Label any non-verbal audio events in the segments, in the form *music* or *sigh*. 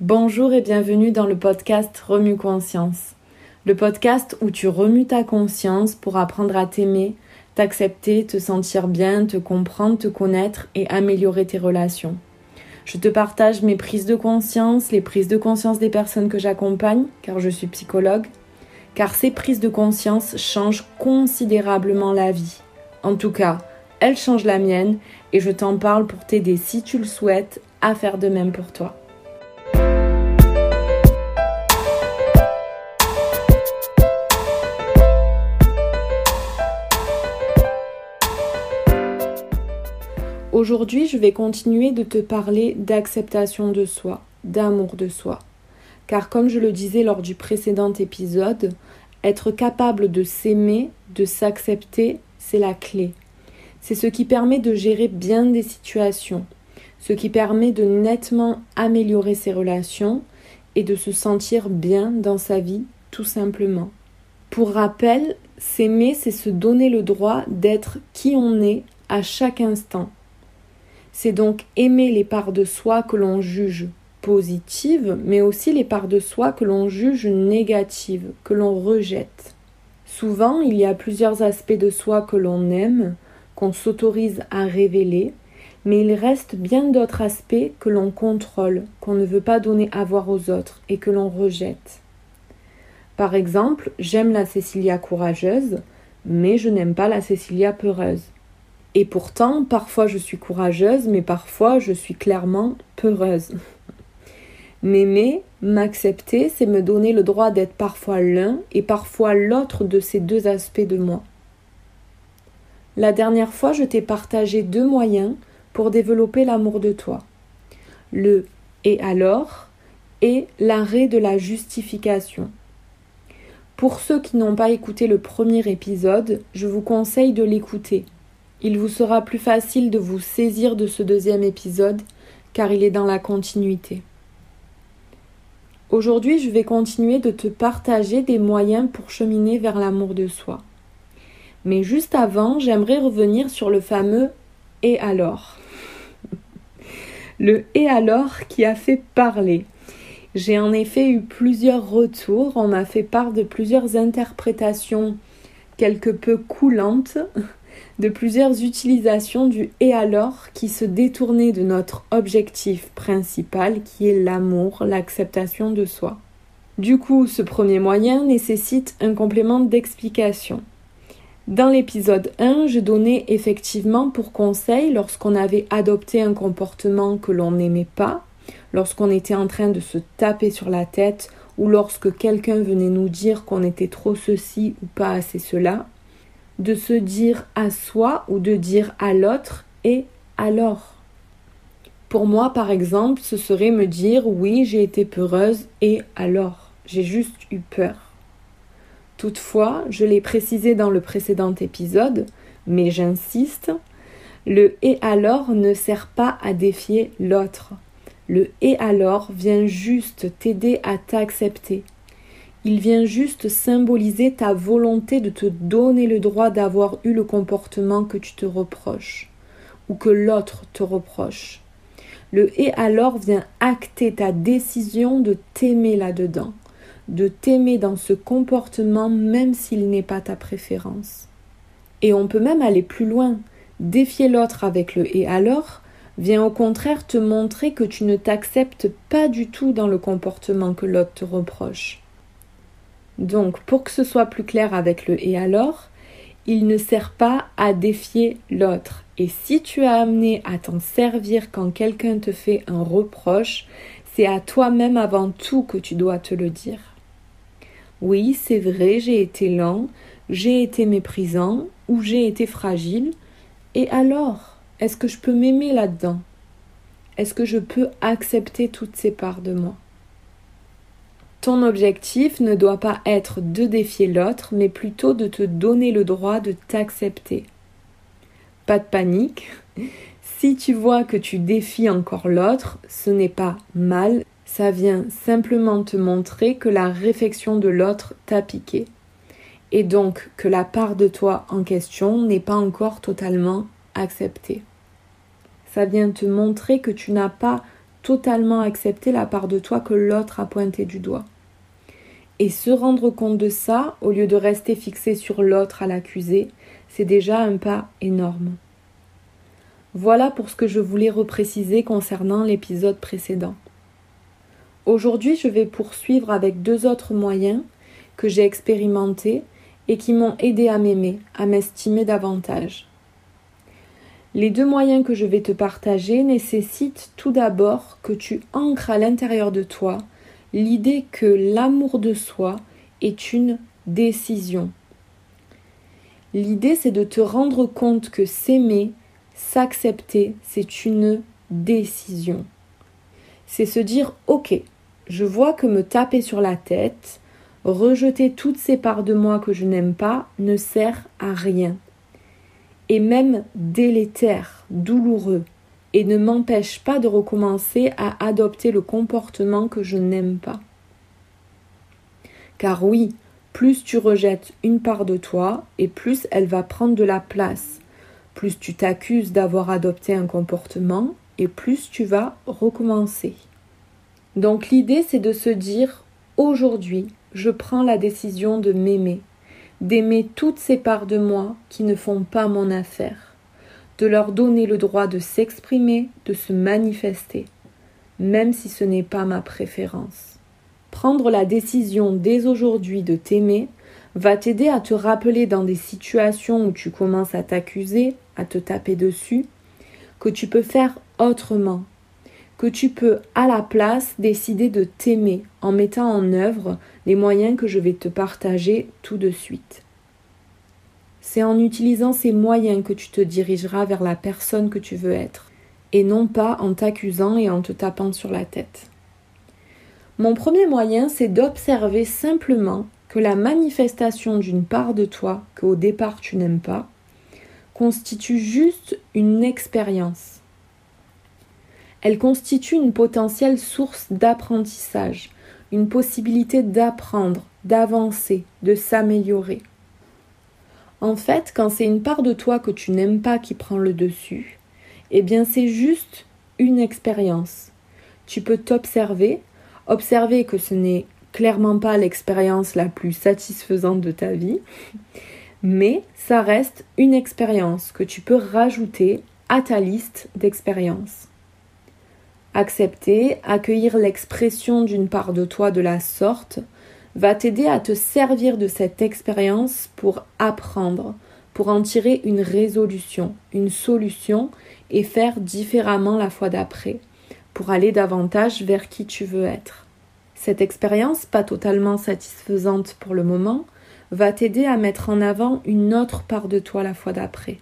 Bonjour et bienvenue dans le podcast Remue Conscience. Le podcast où tu remues ta conscience pour apprendre à t'aimer, t'accepter, te sentir bien, te comprendre, te connaître et améliorer tes relations. Je te partage mes prises de conscience, les prises de conscience des personnes que j'accompagne, car je suis psychologue, car ces prises de conscience changent considérablement la vie. En tout cas, elles changent la mienne et je t'en parle pour t'aider si tu le souhaites à faire de même pour toi. Aujourd'hui, je vais continuer de te parler d'acceptation de soi, d'amour de soi. Car comme je le disais lors du précédent épisode, être capable de s'aimer, de s'accepter, c'est la clé. C'est ce qui permet de gérer bien des situations, ce qui permet de nettement améliorer ses relations et de se sentir bien dans sa vie, tout simplement. Pour rappel, s'aimer, c'est se donner le droit d'être qui on est à chaque instant, c'est donc aimer les parts de soi que l'on juge positives, mais aussi les parts de soi que l'on juge négatives, que l'on rejette. Souvent, il y a plusieurs aspects de soi que l'on aime, qu'on s'autorise à révéler, mais il reste bien d'autres aspects que l'on contrôle, qu'on ne veut pas donner à voir aux autres et que l'on rejette. Par exemple, j'aime la Cécilia courageuse, mais je n'aime pas la Cécilia peureuse. Et pourtant, parfois je suis courageuse, mais parfois je suis clairement peureuse. M'aimer, m'accepter, c'est me donner le droit d'être parfois l'un et parfois l'autre de ces deux aspects de moi. La dernière fois, je t'ai partagé deux moyens pour développer l'amour de toi. Le et alors et l'arrêt de la justification. Pour ceux qui n'ont pas écouté le premier épisode, je vous conseille de l'écouter il vous sera plus facile de vous saisir de ce deuxième épisode car il est dans la continuité. Aujourd'hui, je vais continuer de te partager des moyens pour cheminer vers l'amour de soi. Mais juste avant, j'aimerais revenir sur le fameux et alors. le et alors qui a fait parler. J'ai en effet eu plusieurs retours, on m'a fait part de plusieurs interprétations quelque peu coulantes de plusieurs utilisations du et alors qui se détournaient de notre objectif principal qui est l'amour, l'acceptation de soi. Du coup, ce premier moyen nécessite un complément d'explication. Dans l'épisode 1, je donnais effectivement pour conseil lorsqu'on avait adopté un comportement que l'on n'aimait pas, lorsqu'on était en train de se taper sur la tête ou lorsque quelqu'un venait nous dire qu'on était trop ceci ou pas assez cela, de se dire à soi ou de dire à l'autre et alors? Pour moi, par exemple, ce serait me dire oui, j'ai été peureuse et alors, j'ai juste eu peur. Toutefois, je l'ai précisé dans le précédent épisode, mais j'insiste, le et alors ne sert pas à défier l'autre. Le et alors vient juste t'aider à t'accepter, il vient juste symboliser ta volonté de te donner le droit d'avoir eu le comportement que tu te reproches ou que l'autre te reproche. Le et alors vient acter ta décision de t'aimer là-dedans, de t'aimer dans ce comportement même s'il n'est pas ta préférence. Et on peut même aller plus loin. Défier l'autre avec le et alors vient au contraire te montrer que tu ne t'acceptes pas du tout dans le comportement que l'autre te reproche. Donc, pour que ce soit plus clair avec le et alors, il ne sert pas à défier l'autre. Et si tu as amené à t'en servir quand quelqu'un te fait un reproche, c'est à toi-même avant tout que tu dois te le dire. Oui, c'est vrai, j'ai été lent, j'ai été méprisant ou j'ai été fragile. Et alors, est-ce que je peux m'aimer là-dedans? Est-ce que je peux accepter toutes ces parts de moi? Ton objectif ne doit pas être de défier l'autre, mais plutôt de te donner le droit de t'accepter. Pas de panique. *laughs* Si tu vois que tu défies encore l'autre, ce n'est pas mal, ça vient simplement te montrer que la réflexion de l'autre t'a piqué. Et donc que la part de toi en question n'est pas encore totalement acceptée. Ça vient te montrer que tu n'as pas totalement accepter la part de toi que l'autre a pointé du doigt. Et se rendre compte de ça, au lieu de rester fixé sur l'autre à l'accuser, c'est déjà un pas énorme. Voilà pour ce que je voulais repréciser concernant l'épisode précédent. Aujourd'hui, je vais poursuivre avec deux autres moyens que j'ai expérimentés et qui m'ont aidé à m'aimer, à m'estimer davantage. Les deux moyens que je vais te partager nécessitent tout d'abord que tu ancres à l'intérieur de toi l'idée que l'amour de soi est une décision. L'idée, c'est de te rendre compte que s'aimer, s'accepter, c'est une décision. C'est se dire, ok, je vois que me taper sur la tête, rejeter toutes ces parts de moi que je n'aime pas ne sert à rien. Et même délétère, douloureux, et ne m'empêche pas de recommencer à adopter le comportement que je n'aime pas. Car oui, plus tu rejettes une part de toi, et plus elle va prendre de la place. Plus tu t'accuses d'avoir adopté un comportement, et plus tu vas recommencer. Donc l'idée c'est de se dire aujourd'hui je prends la décision de m'aimer, d'aimer toutes ces parts de moi qui ne font pas mon affaire, de leur donner le droit de s'exprimer, de se manifester, même si ce n'est pas ma préférence. Prendre la décision dès aujourd'hui de t'aimer va t'aider à te rappeler dans des situations où tu commences à t'accuser, à te taper dessus, que tu peux faire autrement, que tu peux à la place décider de t'aimer en mettant en œuvre les moyens que je vais te partager tout de suite. C'est en utilisant ces moyens que tu te dirigeras vers la personne que tu veux être, et non pas en t'accusant et en te tapant sur la tête. Mon premier moyen, c'est d'observer simplement que la manifestation d'une part de toi que au départ tu n'aimes pas constitue juste une expérience elle constitue une potentielle source d'apprentissage, une possibilité d'apprendre, d'avancer, de s'améliorer. En fait, quand c'est une part de toi que tu n'aimes pas qui prend le dessus, eh bien c'est juste une expérience. Tu peux t'observer, observer que ce n'est clairement pas l'expérience la plus satisfaisante de ta vie, mais ça reste une expérience que tu peux rajouter à ta liste d'expériences. Accepter, accueillir l'expression d'une part de toi de la sorte va t'aider à te servir de cette expérience pour apprendre, pour en tirer une résolution, une solution et faire différemment la fois d'après, pour aller davantage vers qui tu veux être. Cette expérience, pas totalement satisfaisante pour le moment, va t'aider à mettre en avant une autre part de toi la fois d'après.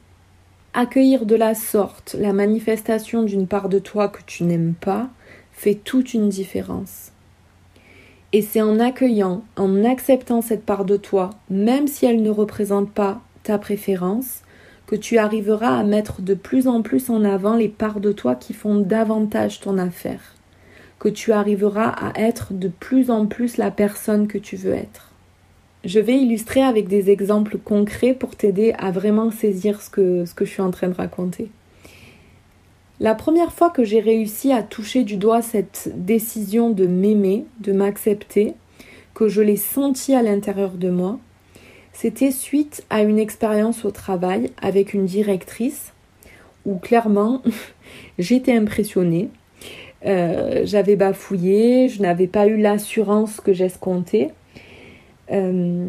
Accueillir de la sorte la manifestation d'une part de toi que tu n'aimes pas fait toute une différence. Et c'est en accueillant, en acceptant cette part de toi, même si elle ne représente pas ta préférence, que tu arriveras à mettre de plus en plus en avant les parts de toi qui font davantage ton affaire, que tu arriveras à être de plus en plus la personne que tu veux être. Je vais illustrer avec des exemples concrets pour t'aider à vraiment saisir ce que, je suis en train de raconter. La première fois que j'ai réussi à toucher du doigt cette décision de m'aimer, de m'accepter, que je l'ai senti à l'intérieur de moi, c'était suite à une expérience au travail avec une directrice où clairement *laughs* j'étais impressionnée. Euh, j'avais bafouillé, je n'avais pas eu l'assurance que j'escomptais. Euh,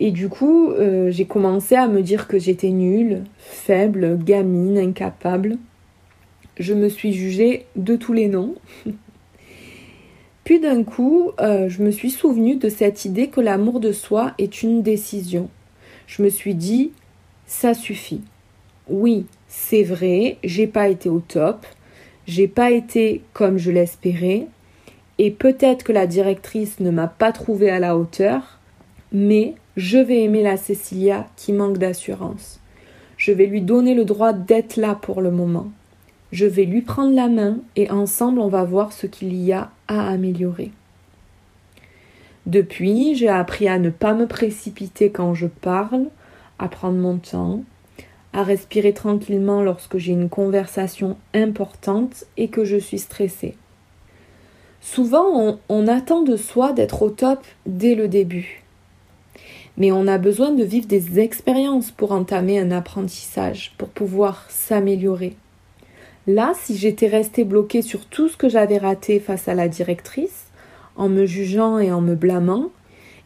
et du coup, euh, j'ai commencé à me dire que j'étais nulle, faible, gamine, incapable. Je me suis jugée de tous les noms. *laughs* Puis d'un coup, euh, je me suis souvenue de cette idée que l'amour de soi est une décision. Je me suis dit, ça suffit. Oui, c'est vrai, j'ai pas été au top, j'ai pas été comme je l'espérais, et peut-être que la directrice ne m'a pas trouvée à la hauteur, mais je vais aimer la Cécilia qui manque d'assurance. Je vais lui donner le droit d'être là pour le moment. Je vais lui prendre la main et ensemble on va voir ce qu'il y a à améliorer. Depuis, j'ai appris à ne pas me précipiter quand je parle, à prendre mon temps, à respirer tranquillement lorsque j'ai une conversation importante et que je suis stressée. Souvent, on, attend de soi d'être au top dès le début. Mais on a besoin de vivre des expériences pour entamer un apprentissage, pour pouvoir s'améliorer. Là, si j'étais restée bloquée sur tout ce que j'avais raté face à la directrice, en me jugeant et en me blâmant,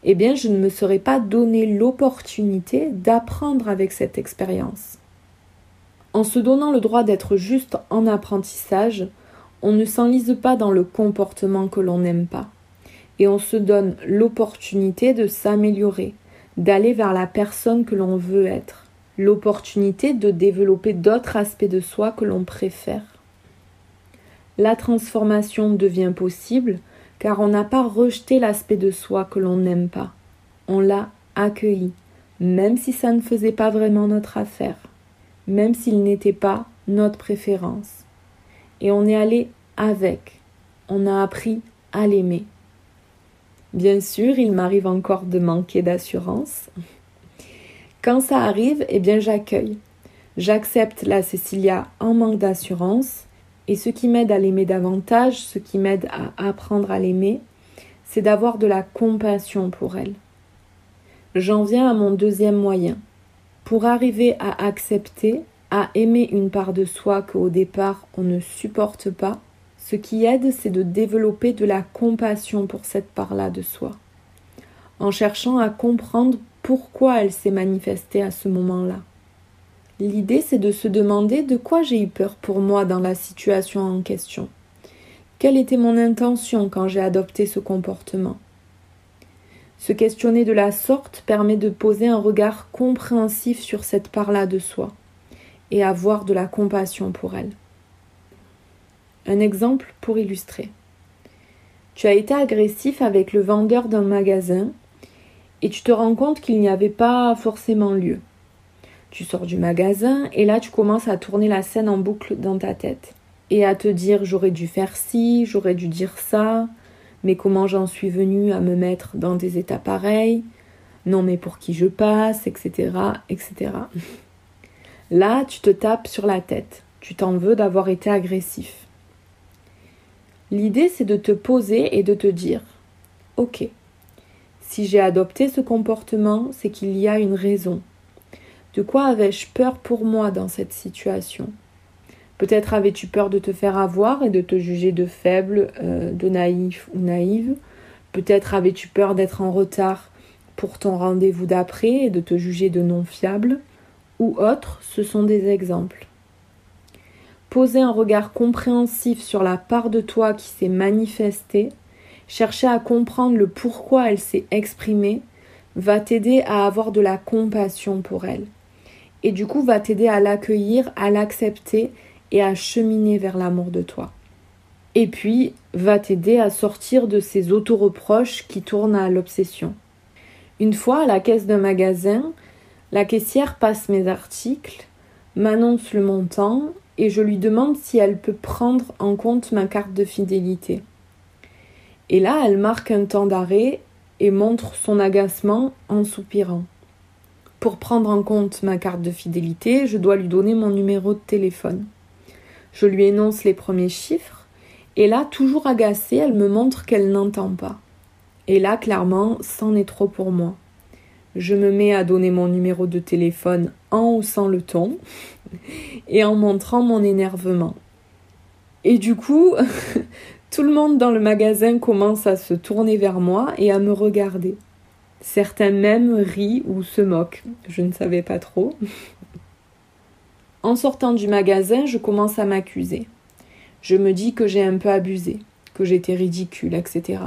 eh bien, je ne me serais pas donné l'opportunité d'apprendre avec cette expérience. En se donnant le droit d'être juste en apprentissage, on ne s'enlise pas dans le comportement que l'on n'aime pas. Et on se donne l'opportunité de s'améliorer, d'aller vers la personne que l'on veut être, l'opportunité de développer d'autres aspects de soi que l'on préfère. La transformation devient possible car on n'a pas rejeté l'aspect de soi que l'on n'aime pas. On l'a accueilli, même si ça ne faisait pas vraiment notre affaire, même s'il n'était pas notre préférence et on est allé avec. On a appris à l'aimer. Bien sûr, il m'arrive encore de manquer d'assurance. Quand ça arrive, eh bien j'accueille. J'accepte la Cécilia en manque d'assurance et ce qui m'aide à l'aimer davantage, ce qui m'aide à apprendre à l'aimer, c'est d'avoir de la compassion pour elle. J'en viens à mon deuxième moyen. Pour arriver à accepter, à aimer une part de soi qu'au départ on ne supporte pas, ce qui aide, c'est de développer de la compassion pour cette part-là de soi, en cherchant à comprendre pourquoi elle s'est manifestée à ce moment-là. L'idée, c'est de se demander de quoi j'ai eu peur pour moi dans la situation en question. Quelle était mon intention quand j'ai adopté ce comportement? Se questionner de la sorte permet de poser un regard compréhensif sur cette part-là de soi et avoir de la compassion pour elle. Un exemple pour illustrer. Tu as été agressif avec le vendeur d'un magasin et tu te rends compte qu'il n'y avait pas forcément lieu. Tu sors du magasin et là tu commences à tourner la scène en boucle dans ta tête et à te dire j'aurais dû faire ci, j'aurais dû dire ça, mais comment j'en suis venu à me mettre dans des états pareils, non mais pour qui je passe, etc. etc. Là, tu te tapes sur la tête. Tu t'en veux d'avoir été agressif. L'idée, c'est de te poser et de te dire Ok, si j'ai adopté ce comportement, c'est qu'il y a une raison. De quoi avais-je peur pour moi dans cette situation? Peut-être avais-tu peur de te faire avoir et de te juger de faible, euh, de naïf ou naïve. Peut-être avais-tu peur d'être en retard pour ton rendez-vous d'après et de te juger de non fiable ou autres, ce sont des exemples. Poser un regard compréhensif sur la part de toi qui s'est manifestée, chercher à comprendre le pourquoi elle s'est exprimée, va t'aider à avoir de la compassion pour elle. Et du coup, va t'aider à l'accueillir, à l'accepter et à cheminer vers l'amour de toi. Et puis, va t'aider à sortir de ces autoreproches qui tournent à l'obsession. Une fois à la caisse d'un magasin, la caissière passe mes articles, m'annonce le montant et je lui demande si elle peut prendre en compte ma carte de fidélité. Et là, elle marque un temps d'arrêt et montre son agacement en soupirant. Pour prendre en compte ma carte de fidélité, je dois lui donner mon numéro de téléphone. Je lui énonce les premiers chiffres et là, toujours agacée, elle me montre qu'elle n'entend pas. Et là, clairement, c'en est trop pour moi je me mets à donner mon numéro de téléphone en haussant le ton et en montrant mon énervement. Et du coup, *laughs* tout le monde dans le magasin commence à se tourner vers moi et à me regarder. Certains même rient ou se moquent, je ne savais pas trop. En sortant du magasin, je commence à m'accuser. Je me dis que j'ai un peu abusé, que j'étais ridicule, etc.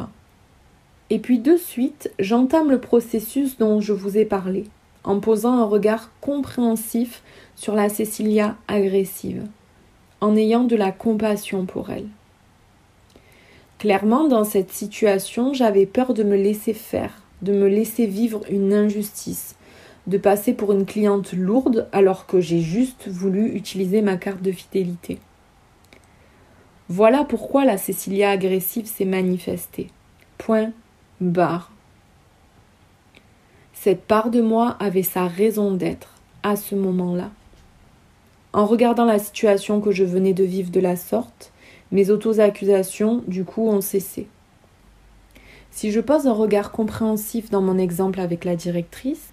Et puis de suite, j'entame le processus dont je vous ai parlé, en posant un regard compréhensif sur la Cécilia agressive, en ayant de la compassion pour elle. Clairement, dans cette situation, j'avais peur de me laisser faire, de me laisser vivre une injustice, de passer pour une cliente lourde alors que j'ai juste voulu utiliser ma carte de fidélité. Voilà pourquoi la Cécilia agressive s'est manifestée. Point barre. Cette part de moi avait sa raison d'être à ce moment-là. En regardant la situation que je venais de vivre de la sorte, Mes auto-accusations, du coup, ont cessé. Si je pose un regard compréhensif dans mon exemple avec la directrice,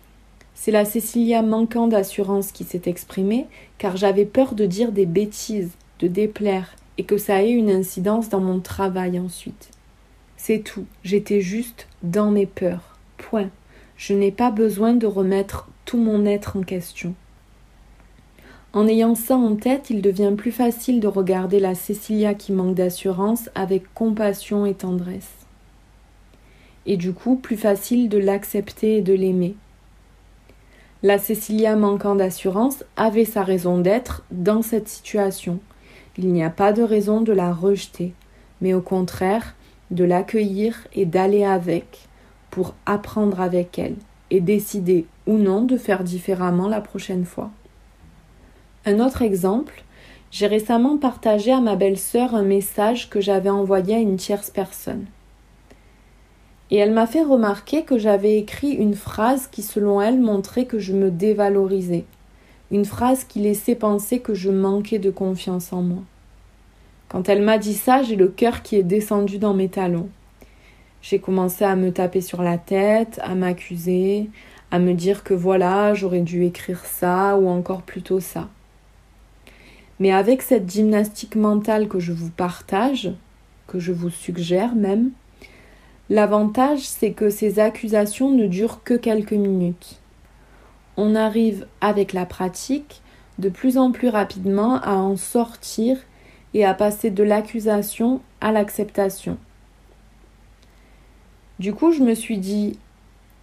c'est la Cécilia manquant d'assurance qui s'est exprimée, car j'avais peur de dire des bêtises, de déplaire, et que ça ait une incidence dans mon travail ensuite. C'est tout, j'étais juste dans mes peurs. Point. Je n'ai pas besoin de remettre tout mon être en question. En ayant ça en tête, il devient plus facile de regarder la Cécilia qui manque d'assurance avec compassion et tendresse. Et du coup, plus facile de l'accepter et de l'aimer. La Cécilia manquant d'assurance avait sa raison d'être dans cette situation. Il n'y a pas de raison de la rejeter, mais au contraire, de l'accueillir et d'aller avec, pour apprendre avec elle et décider ou non de faire différemment la prochaine fois. Un autre exemple, j'ai récemment partagé à ma belle-sœur un message que j'avais envoyé à une tierce personne. Et elle m'a fait remarquer que j'avais écrit une phrase qui, selon elle, montrait que je me dévalorisais, une phrase qui laissait penser que je manquais de confiance en moi. Quand elle m'a dit ça, j'ai le cœur qui est descendu dans mes talons. J'ai commencé à me taper sur la tête, à m'accuser, à me dire que voilà, j'aurais dû écrire ça ou encore plutôt ça. Mais avec cette gymnastique mentale que je vous partage, que je vous suggère même, l'avantage c'est que ces accusations ne durent que quelques minutes. On arrive avec la pratique de plus en plus rapidement à en sortir et à passer de l'accusation à l'acceptation. Du coup, je me suis dit,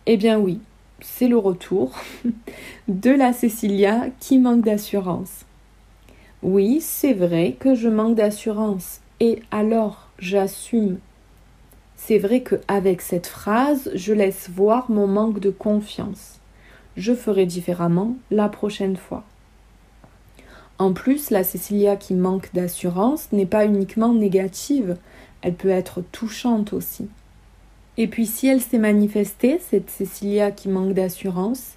eh bien oui, c'est le retour *laughs* de la Cécilia qui manque d'assurance. Oui, c'est vrai que je manque d'assurance. Et alors, j'assume. C'est vrai qu'avec cette phrase, je laisse voir mon manque de confiance. Je ferai différemment la prochaine fois. En plus, la Cécilia qui manque d'assurance n'est pas uniquement négative, elle peut être touchante aussi. Et puis si elle s'est manifestée, cette Cécilia qui manque d'assurance,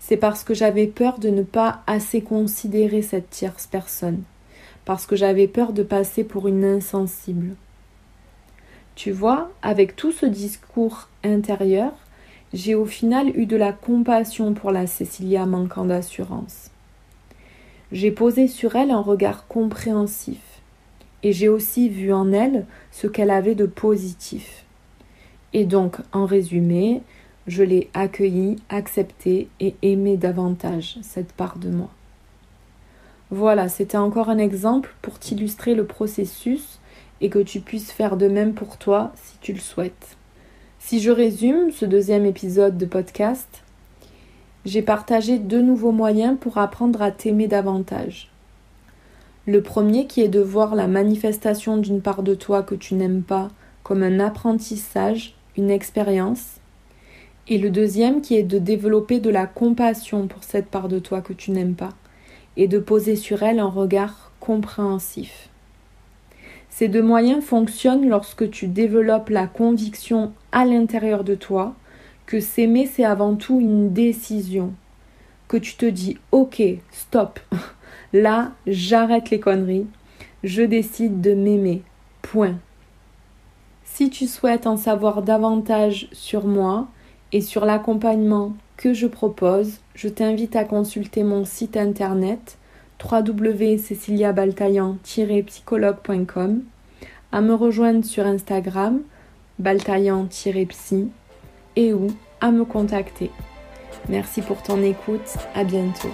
c'est parce que j'avais peur de ne pas assez considérer cette tierce personne, parce que j'avais peur de passer pour une insensible. Tu vois, avec tout ce discours intérieur, j'ai au final eu de la compassion pour la Cécilia manquant d'assurance. J'ai posé sur elle un regard compréhensif, et j'ai aussi vu en elle ce qu'elle avait de positif. Et donc, en résumé, je l'ai accueilli, accepté et aimé davantage, cette part de moi. Voilà, c'était encore un exemple pour t'illustrer le processus et que tu puisses faire de même pour toi si tu le souhaites. Si je résume ce deuxième épisode de podcast, j'ai partagé deux nouveaux moyens pour apprendre à t'aimer davantage. Le premier qui est de voir la manifestation d'une part de toi que tu n'aimes pas comme un apprentissage, une expérience, et le deuxième qui est de développer de la compassion pour cette part de toi que tu n'aimes pas et de poser sur elle un regard compréhensif. Ces deux moyens fonctionnent lorsque tu développes la conviction à l'intérieur de toi que s'aimer c'est avant tout une décision, que tu te dis ok, stop, *laughs* là j'arrête les conneries, je décide de m'aimer, point. Si tu souhaites en savoir davantage sur moi, et sur l'accompagnement que je propose, je t'invite à consulter mon site internet www.ceciliabaltaillan-psychologue.com, à me rejoindre sur Instagram baltaillan-psy et ou à me contacter. Merci pour ton écoute, à bientôt.